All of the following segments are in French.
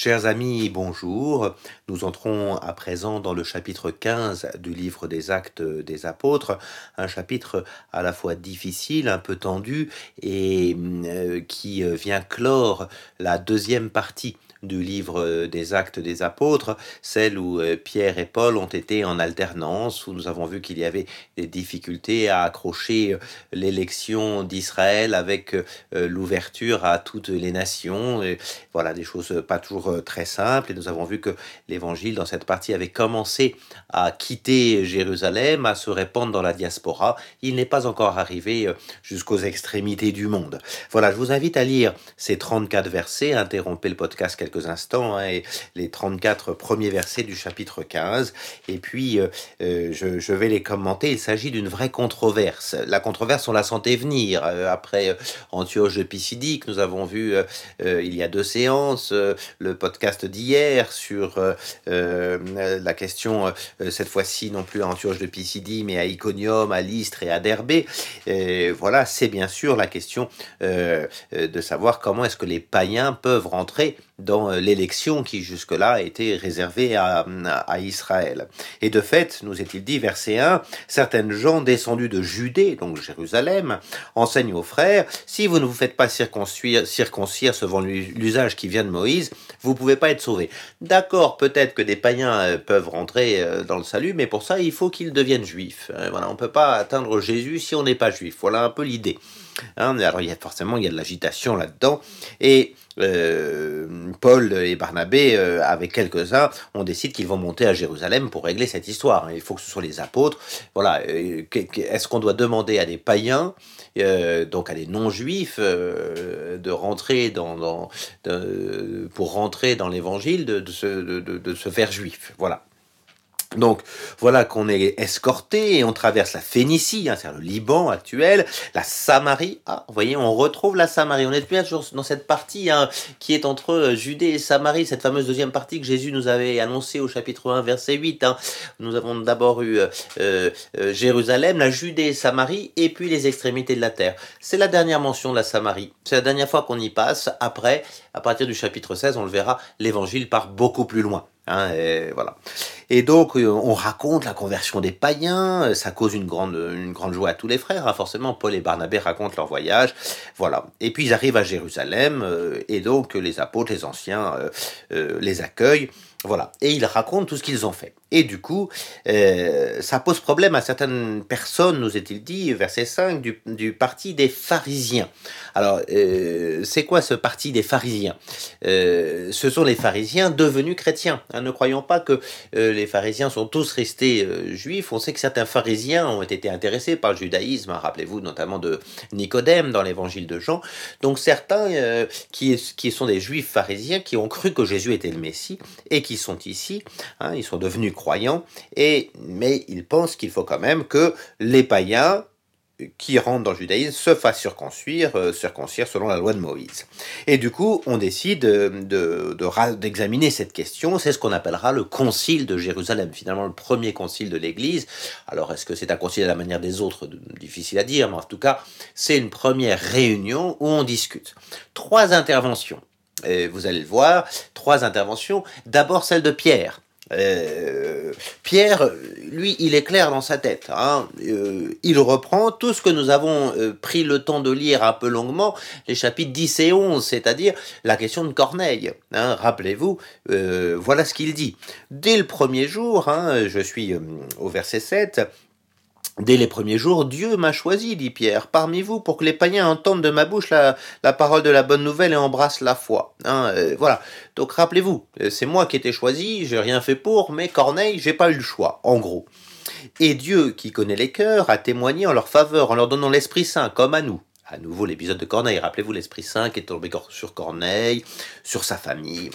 Chers amis, bonjour. Nous entrons à présent dans le chapitre 15 du livre des actes des apôtres, un chapitre à la fois difficile, un peu tendu et euh, qui vient clore la deuxième partie du livre des actes des apôtres, celle où euh, Pierre et Paul ont été en alternance, où nous avons vu qu'il y avait des difficultés à accrocher euh, l'élection d'Israël avec euh, l'ouverture à toutes les nations. Et voilà, des choses pas toujours très simples. Et nous avons vu que l'évangile dans cette partie avait commencé à quitter Jérusalem, à se répandre dans la diaspora. Il n'est pas encore arrivé jusqu'aux extrémités du monde. Voilà, je vous invite à lire ces 34 versets, interrompez le podcast quelques instants, hein, et les 34 premiers versets du chapitre 15. Et puis, euh, euh, je, vais les commenter. Il s'agit d'une vraie controverse. La controverse, on la sentait venir. Euh, après Antioche de Pisidique, nous avons vu il y a deux séances le podcast d'hier sur la question, cette fois-ci non plus à Antioche de Pisidie, mais à Iconium, à Lystre et à Derbé. Et voilà, c'est bien sûr la question de savoir comment est-ce que les païens peuvent rentrer dans euh, l'élection qui jusque-là été réservée à, Israël. Et de fait, nous est-il dit, verset 1, certaines gens descendus de Judée, donc Jérusalem, enseignent aux frères, si vous ne vous faites pas circoncire, circoncire selon l'usage qui vient de Moïse, vous pouvez pas être sauvés. D'accord, peut-être que des païens euh, peuvent rentrer euh, dans le salut, mais pour ça, il faut qu'ils deviennent juifs. Voilà, on peut pas atteindre Jésus si on n'est pas juif. Voilà un peu l'idée. Hein, alors, il y a forcément, il y a de l'agitation là-dedans. Et euh, Paul et Barnabé, euh, avec quelques-uns, on décide qu'ils vont monter à Jérusalem pour régler cette histoire. Il faut que ce soit les apôtres. Voilà. Euh, est-ce qu'on doit demander à des païens, donc à des non-juifs, de rentrer dans, pour rentrer dans l'évangile, de, de, se faire juif? Voilà. Donc voilà qu'on est escorté et on traverse la Phénicie, hein, c'est-à-dire le Liban actuel, la Samarie. Ah, vous voyez, on retrouve la Samarie. On est toujours dans cette partie hein, qui est entre euh, Judée et Samarie, cette fameuse deuxième partie que Jésus nous avait annoncée au chapitre 1, verset 8. Hein. Nous avons d'abord eu euh, euh, Jérusalem, la Judée et Samarie, et puis les extrémités de la terre. C'est la dernière mention de la Samarie. C'est la dernière fois qu'on y passe. Après, à partir du chapitre 16, on le verra, l'évangile part beaucoup plus loin. Hein, et voilà. Et donc, euh, on raconte la conversion des païens, euh, ça cause une grande, une grande joie à tous les frères, hein, forcément. Paul et Barnabé racontent leur voyage, voilà. Et puis, ils arrivent à Jérusalem, euh, et donc les apôtres, les anciens, les accueillent. Voilà. Et ils racontent tout ce qu'ils ont fait. Et du coup, euh, ça pose problème à certaines personnes, nous est-il dit, verset 5, du, du parti des pharisiens. Alors, euh, c'est quoi ce parti des pharisiens? Euh, Ce sont les pharisiens devenus chrétiens. Hein, ne croyons pas que les pharisiens sont tous restés juifs. On sait que certains pharisiens ont été intéressés par le judaïsme. Hein, Rappelez-vous notamment de Nicodème dans l'évangile de Jean. Donc certains qui, qui sont des juifs pharisiens qui ont cru que Jésus était le Messie et qui sont ici, hein, ils sont devenus croyants, et, mais ils pensent qu'il faut quand même que les païens qui rentrent dans le judaïsme se fassent circoncire, euh, circoncire selon la loi de Moïse. Et du coup, on décide d'examiner de, de, cette question. C'est ce qu'on appellera le concile de Jérusalem, finalement le premier concile de l'Église. Alors, est-ce que c'est un concile à la manière des autres? Difficile à dire, mais en tout cas, c'est une première réunion où on discute. Trois interventions vous allez le voir, trois interventions. D'abord celle de Pierre. Euh, Pierre, lui, il est clair dans sa tête. Hein. Euh, il reprend tout ce que nous avons euh, pris le temps de lire un peu longuement, les chapitres 10 et 11, c'est-à-dire la question de Corneille. Hein. Rappelez-vous, voilà ce qu'il dit. Dès le premier jour, hein, je suis au verset 7, Dès les premiers jours, Dieu m'a choisi, dit Pierre, parmi vous, pour que les païens entendent de ma bouche la, parole de la bonne nouvelle et embrassent la foi. Hein, euh, voilà. Donc rappelez-vous, euh, c'est moi qui ai été choisi, j'ai rien fait pour, mais Corneille, j'ai pas eu le choix, en gros. Et Dieu, qui connaît les cœurs, a témoigné en leur faveur, en leur donnant l'Esprit Saint, comme à nous. À nouveau l'épisode de Corneille, rappelez-vous l'Esprit Saint qui est tombé sur Corneille, sur sa famille,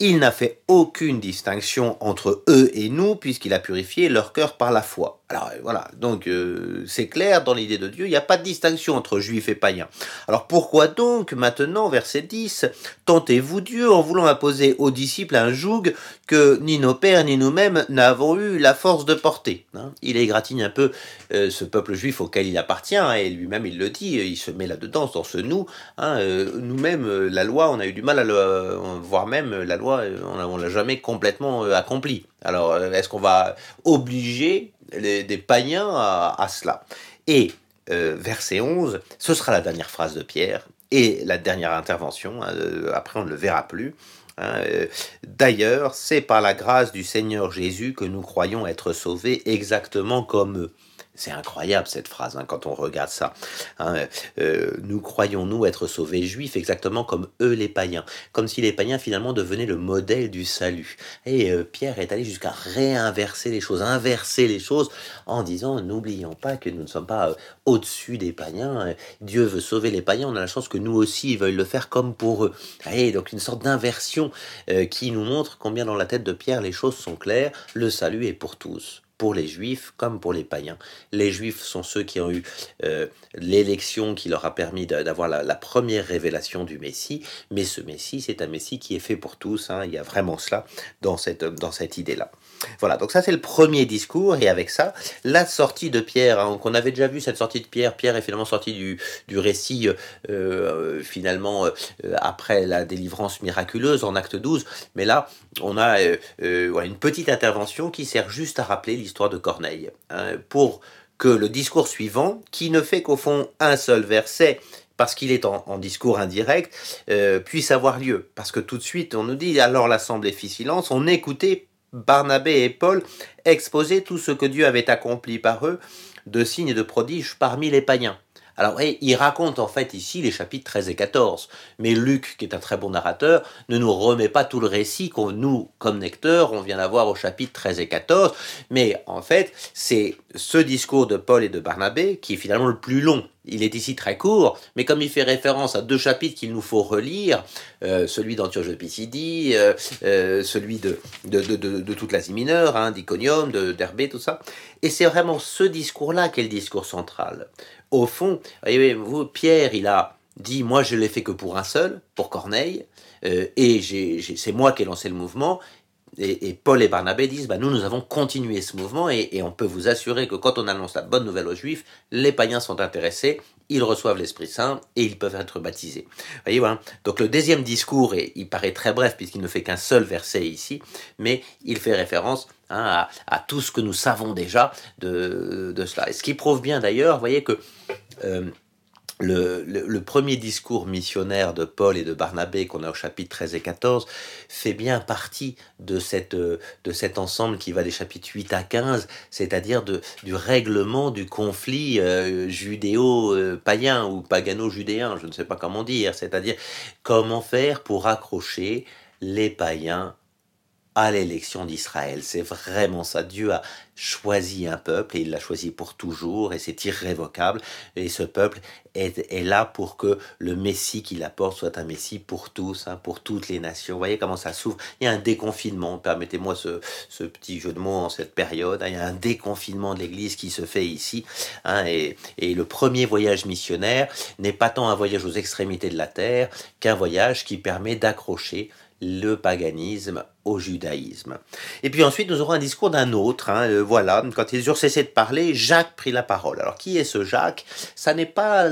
il n'a fait aucune distinction entre eux et nous, puisqu'il a purifié leur cœur par la foi. Alors euh, voilà, donc euh, c'est clair, dans l'idée de Dieu, il n'y a pas de distinction entre juifs et païens. Alors pourquoi donc maintenant, verset 10, tentez-vous Dieu en voulant imposer aux disciples un joug que ni nos pères ni nous-mêmes n'avons eu la force de porter hein? Il égratigne un peu euh, ce peuple juif auquel il appartient, hein, et lui-même il le dit, il se met là-dedans, dans ce nous. Hein, nous-mêmes, la loi, on a eu du mal à le... voir même la loi, on ne l'a jamais complètement accomplie. Alors est-ce qu'on va obliger des païens à, cela. Et euh, verset 11, ce sera la dernière phrase de Pierre et la dernière intervention, hein, euh, après on ne le verra plus. Hein, euh, d'ailleurs, c'est par la grâce du Seigneur Jésus que nous croyons être sauvés exactement comme eux. C'est incroyable cette phrase hein, quand on regarde ça. Hein, euh, nous croyons, nous, être sauvés juifs exactement comme eux les païens. Comme si les païens finalement devenaient le modèle du salut. Et euh, Pierre est allé jusqu'à réinverser les choses, inverser les choses en disant n'oublions pas que nous ne sommes pas euh, au-dessus des païens. Dieu veut sauver les païens. On a la chance que nous aussi, ils veulent le faire comme pour eux. Et donc une sorte d'inversion qui nous montre combien dans la tête de Pierre les choses sont claires. Le salut est pour tous pour les juifs comme pour les païens. Les juifs sont ceux qui ont eu euh, l'élection qui leur a permis d'avoir la, première révélation du Messie, mais ce Messie, c'est un Messie qui est fait pour tous, hein. il y a vraiment cela dans cette, dans cette idée-là. Voilà, donc ça c'est le premier discours, et avec ça, la sortie de Pierre, hein, on avait déjà vu cette sortie de Pierre, Pierre est finalement sorti du, du récit, euh, finalement, euh, après la délivrance miraculeuse en acte 12, mais là, on a une petite intervention qui sert juste à rappeler l'histoire de Corneille, hein, pour que le discours suivant, qui ne fait qu'au fond un seul verset, parce qu'il est en, discours indirect, euh, puisse avoir lieu. Parce que tout de suite, on nous dit, alors l'Assemblée fit silence, on écoutait Barnabé et Paul exposer tout ce que Dieu avait accompli par eux, de signes et de prodiges parmi les païens. Alors, il raconte en fait ici les chapitres 13 et 14, mais Luc, qui est un très bon narrateur, ne nous remet pas tout le récit qu'on nous, comme lecteurs, on vient d'avoir au chapitre 13 et 14, mais en fait, c'est ce discours de Paul et de Barnabé qui est finalement le plus long. Il est ici très court, mais comme il fait référence à deux chapitres qu'il nous faut relire, euh, celui d'Antioche de Pisidie, euh, euh, celui de, de, toute l'Asie mineure, hein, d'Iconium, d'Herbé, tout ça, et c'est vraiment ce discours-là qui est le discours central au fond, vous, Pierre, il a dit, moi je l'ai fait que pour un seul, pour Corneille, et c'est moi qui ai lancé le mouvement. Et, Paul et Barnabé disent, bah, nous, nous avons continué ce mouvement, et, on peut vous assurer que quand on annonce la bonne nouvelle aux Juifs, les païens sont intéressés, ils reçoivent l'Esprit Saint, et ils peuvent être baptisés. Voyez. Donc le deuxième discours, il paraît très bref, puisqu'il ne fait qu'un seul verset ici, mais il fait référence Hein, à, tout ce que nous savons déjà de, cela. Et ce qui prouve bien d'ailleurs, vous voyez que euh, le, premier discours missionnaire de Paul et de Barnabé qu'on a au chapitre 13 et 14 fait bien partie de cet ensemble qui va des chapitres 8 à 15, c'est-à-dire du règlement du conflit euh, judéo-païen ou pagano-judéen, je ne sais pas comment dire, c'est-à-dire comment faire pour accrocher les païens à l'élection d'Israël. C'est vraiment ça. Dieu a choisi un peuple et il l'a choisi pour toujours et c'est irrévocable. Et ce peuple est, là pour que le Messie qu'il apporte soit un Messie pour tous, hein, pour toutes les nations. Vous voyez comment ça s'ouvre. Il y a un déconfinement, permettez-moi ce, petit jeu de mots en cette période. Hein. Il y a un déconfinement de l'Église qui se fait ici. Hein, et, et le premier voyage missionnaire n'est pas tant un voyage aux extrémités de la terre qu'un voyage qui permet d'accrocher le paganisme au judaïsme. Et puis ensuite, nous aurons un discours d'un autre. Hein, euh, voilà, quand ils eurent cessé de parler, Jacques prit la parole. Alors, qui est ce Jacques? Ça n'est pas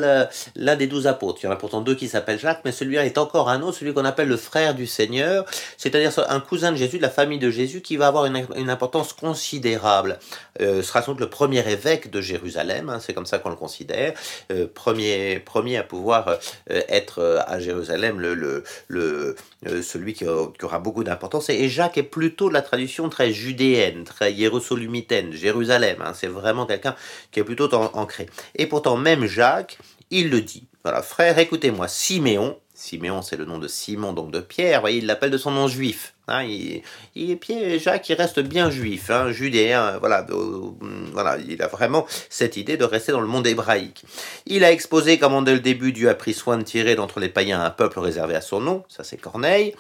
l'un des douze apôtres. Il y en a pourtant deux qui s'appellent Jacques, mais celui-là est encore un autre, celui qu'on appelle le frère du Seigneur, c'est-à-dire un cousin de Jésus, de la famille de Jésus, qui va avoir une, importance considérable. Euh, sera sans doute le premier évêque de Jérusalem, hein, c'est comme ça qu'on le considère, euh, premier, premier à pouvoir euh, être à Jérusalem le, le, celui qui, aura beaucoup d'importance. Et et Jacques est plutôt de la tradition très judéenne, très hiérosolymitaine, Jérusalem. Hein. c'est vraiment quelqu'un qui est plutôt ancré. Et pourtant, même Jacques, il le dit. Voilà, frère, écoutez-moi, Siméon, Siméon c'est le nom de Simon, donc de Pierre, voyez, il l'appelle de son nom juif. Hein, il, il, Jacques, il reste bien juif, hein, judéen, voilà, voilà, il a vraiment cette idée de rester dans le monde hébraïque. Il a exposé comment dès le début Dieu a pris soin de tirer d'entre les païens un peuple réservé à son nom, ça c'est Corneille,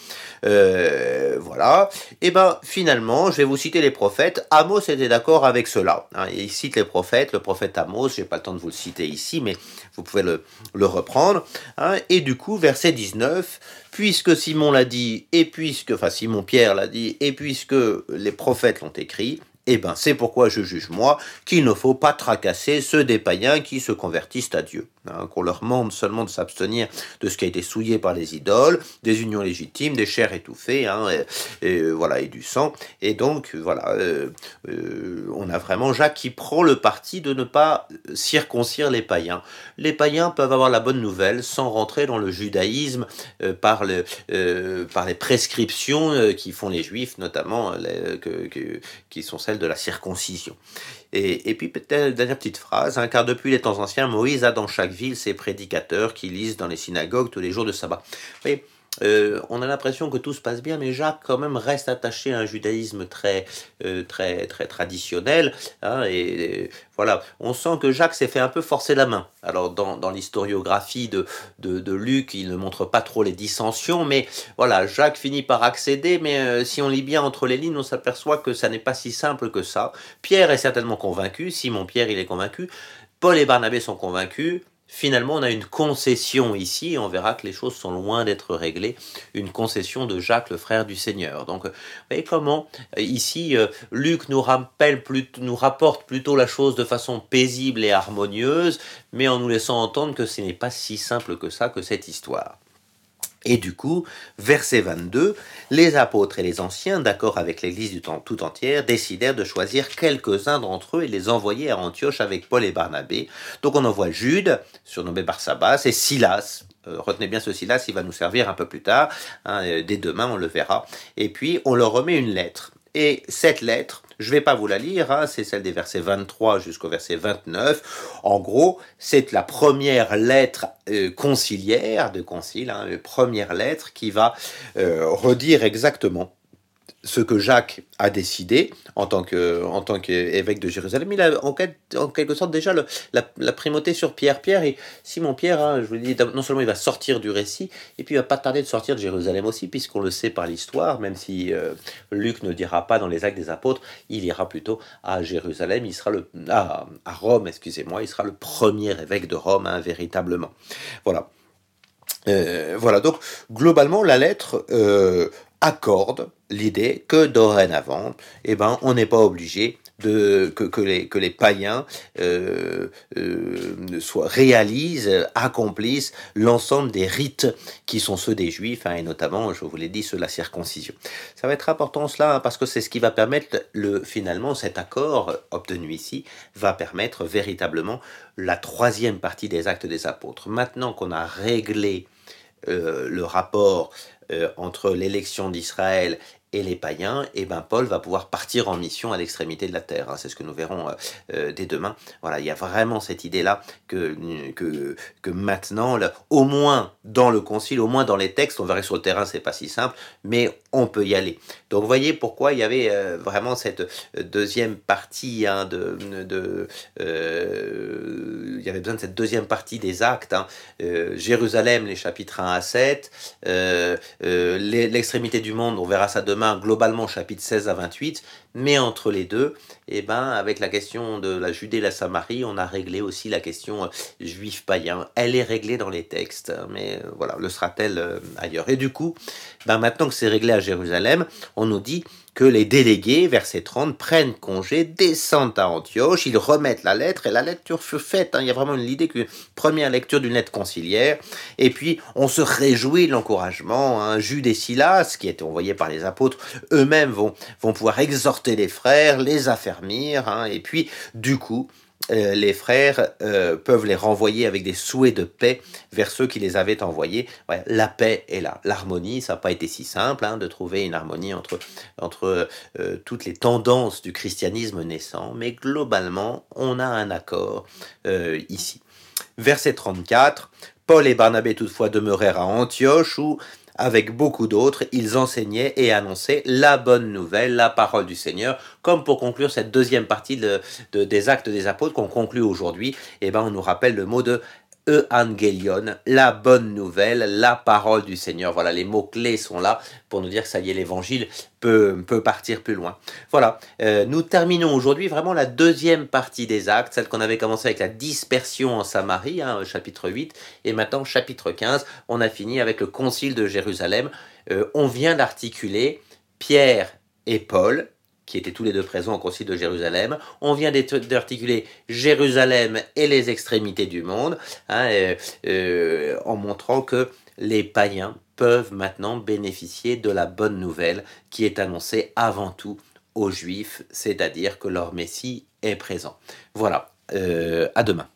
euh, voilà. Et ben finalement, je vais vous citer les prophètes. Amos était d'accord avec cela. Hein, il cite les prophètes, le prophète Amos, j'ai pas le temps de vous le citer ici, mais vous pouvez le, le reprendre. Hein, et du coup, verset 19, puisque Simon l'a dit, et puisque, enfin Simon Pierre l'a dit, et puisque les prophètes l'ont écrit, eh ben, c'est pourquoi je juge, moi, qu'il ne faut pas tracasser ceux des païens qui se convertissent à Dieu. Hein, qu'on leur demande seulement de s'abstenir de ce qui a été souillé par les idoles, des unions légitimes, des chairs étouffées, hein, et, voilà, et du sang. Et donc, voilà, euh, euh, on a vraiment Jacques qui prend le parti de ne pas circoncire les païens. Les païens peuvent avoir la bonne nouvelle sans rentrer dans le judaïsme euh, par les prescriptions qui font les juifs, notamment qui sont celles de la circoncision. Et, puis peut-être dernière petite phrase, hein, car depuis les temps anciens, Moïse a dans chaque ville ses prédicateurs qui lisent dans les synagogues tous les jours de sabbat. Vous euh, on a l'impression que tout se passe bien, mais Jacques quand même reste attaché à un judaïsme très, euh, très, très traditionnel. Hein, et, voilà, on sent que Jacques s'est fait un peu forcer la main. Alors dans, dans l'historiographie de, de, Luc, il ne montre pas trop les dissensions, mais voilà, Jacques finit par accéder, mais euh, si on lit bien entre les lignes, on s'aperçoit que ça n'est pas si simple que ça. Pierre est certainement convaincu, Simon Pierre il est convaincu, Paul et Barnabé sont convaincus, Finalement, on a une concession ici, on verra que les choses sont loin d'être réglées, une concession de Jacques, le frère du Seigneur. Donc, vous voyez comment, euh, ici, euh, Luc nous, rappelle, nous rapporte plutôt la chose de façon paisible et harmonieuse, mais en nous laissant entendre que ce n'est pas si simple que ça, que cette histoire. Et du coup, verset 22, les apôtres et les anciens, d'accord avec l'Église du temps tout entière, décidèrent de choisir quelques-uns d'entre eux et les envoyer à Antioche avec Paul et Barnabé. Donc on envoie Jude, surnommé Barsabas, et Silas. Euh, retenez bien ce Silas, il va nous servir un peu plus tard. Hein, euh, dès demain, on le verra. Et puis, on leur remet une lettre. Et cette lettre, je ne vais pas vous la lire, hein, c'est celle des versets 23 jusqu'au verset 29. En gros, c'est la première lettre euh, conciliaire de concile, hein, première lettre qui va euh, redire exactement ce que Jacques a décidé en tant que en tant qu'évêque de Jérusalem, il a en, en quelque sorte déjà le, la, primauté sur Pierre. Pierre et Simon Pierre, hein, je vous le dis, non seulement il va sortir du récit, et puis il va pas tarder de sortir de Jérusalem aussi, puisqu'on le sait par l'histoire, même si euh, Luc ne dira pas dans les Actes des Apôtres, il ira plutôt à Jérusalem, il sera le à, Rome, excusez-moi, il sera le premier évêque de Rome, hein, véritablement. Voilà. Euh, voilà, donc globalement, la lettre euh, accorde l'idée que dorénavant, eh ben, on n'est pas obligé de, que, les, païens euh, euh, soient, réalisent, accomplissent l'ensemble des rites qui sont ceux des juifs, hein, et notamment, je vous l'ai dit, ceux de la circoncision. Ça va être important cela, hein, parce que c'est ce qui va permettre, le, finalement, cet accord obtenu ici, va permettre véritablement la troisième partie des actes des apôtres. Maintenant qu'on a réglé euh, le rapport entre l'élection d'Israël et les païens, et eh ben Paul va pouvoir partir en mission à l'extrémité de la terre. Hein. C'est ce que nous verrons euh, euh, dès demain. Voilà, il y a vraiment cette idée-là que, que, que maintenant, au moins dans le concile, au moins dans les textes, on verrait sur le terrain, c'est pas si simple, mais on peut y aller. Donc vous voyez pourquoi il y avait euh, vraiment cette deuxième partie hein, de, de il y avait besoin de cette deuxième partie des actes. Hein. Jérusalem, les chapitres 1 à 7, l'extrémité du monde, on verra ça demain globalement chapitre 16 à 28, mais entre les deux, et eh ben, avec la question de la Judée et la Samarie, on a réglé aussi la question euh, juif païen. Elle est réglée dans les textes, hein, mais euh, voilà, le sera-t-elle euh, ailleurs? Et du coup, ben, maintenant que c'est réglé à Jérusalem, on nous dit que les délégués, verset 30, prennent congé, descendent à Antioche, ils remettent la lettre et la lecture fut faite. Hein. Il y a vraiment une idée qu'une première lecture d'une lettre conciliaire. Et puis, on se réjouit de l'encouragement. Hein. Jude et Silas, qui étaient envoyés par les apôtres, eux-mêmes vont, vont pouvoir exhorter les frères, les affermir. Hein. Et puis, du coup, euh, les frères euh, peuvent les renvoyer avec des souhaits de paix vers ceux qui les avaient envoyés. la paix est là. L'harmonie, ça n'a pas été si simple hein, de trouver une harmonie entre, entre euh, toutes les tendances du christianisme naissant, mais globalement, on a un accord ici. Verset 34, Paul et Barnabé toutefois demeurèrent à Antioche où avec beaucoup d'autres, ils enseignaient et annonçaient la bonne nouvelle, la parole du Seigneur. Comme pour conclure cette deuxième partie des actes des apôtres qu'on conclut aujourd'hui, eh ben, on nous rappelle le mot de Evangelion, la bonne nouvelle, la parole du Seigneur. Voilà, les mots-clés sont là pour nous dire que ça y est, l'évangile peut, peut partir plus loin. Voilà, euh, nous terminons aujourd'hui vraiment la deuxième partie des actes, celle qu'on avait commencé avec la dispersion en Samarie, hein, chapitre 8, et maintenant chapitre 15, on a fini avec le concile de Jérusalem. Euh, on vient d'articuler Pierre et Paul, qui étaient tous les deux présents au Concile de Jérusalem. On vient d'articuler Jérusalem et les extrémités du monde, hein, euh, en montrant que les païens peuvent maintenant bénéficier de la bonne nouvelle qui est annoncée avant tout aux Juifs, c'est-à-dire que leur Messie est présent. Voilà, euh, à demain.